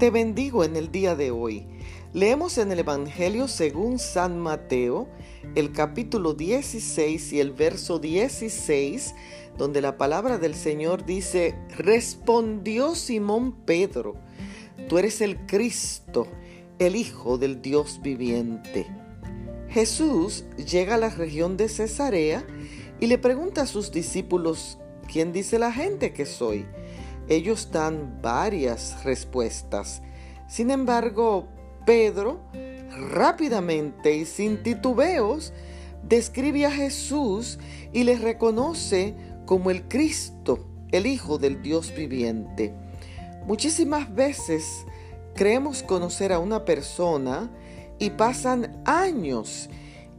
Te bendigo en el día de hoy. Leemos en el Evangelio según San Mateo, el capítulo 16 y el verso 16, donde la palabra del Señor dice, respondió Simón Pedro, tú eres el Cristo, el Hijo del Dios viviente. Jesús llega a la región de Cesarea y le pregunta a sus discípulos, ¿quién dice la gente que soy? Ellos dan varias respuestas. Sin embargo, Pedro rápidamente y sin titubeos describe a Jesús y le reconoce como el Cristo, el Hijo del Dios viviente. Muchísimas veces creemos conocer a una persona y pasan años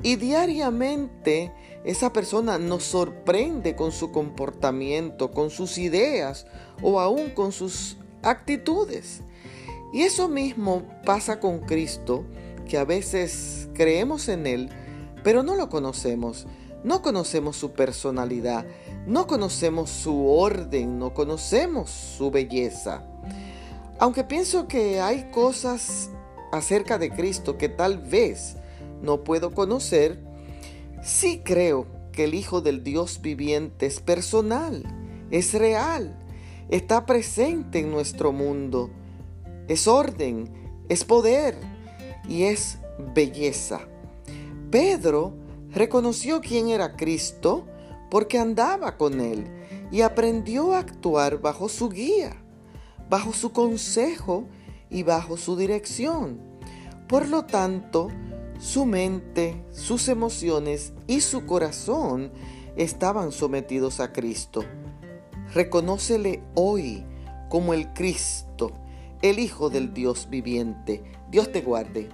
y diariamente esa persona nos sorprende con su comportamiento, con sus ideas o aún con sus actitudes. Y eso mismo pasa con Cristo, que a veces creemos en Él, pero no lo conocemos. No conocemos su personalidad, no conocemos su orden, no conocemos su belleza. Aunque pienso que hay cosas acerca de Cristo que tal vez no puedo conocer, sí creo que el Hijo del Dios viviente es personal, es real, está presente en nuestro mundo, es orden, es poder y es belleza. Pedro reconoció quién era Cristo porque andaba con él y aprendió a actuar bajo su guía, bajo su consejo y bajo su dirección. Por lo tanto, su mente, sus emociones y su corazón estaban sometidos a Cristo. Reconócele hoy como el Cristo, el Hijo del Dios viviente. Dios te guarde.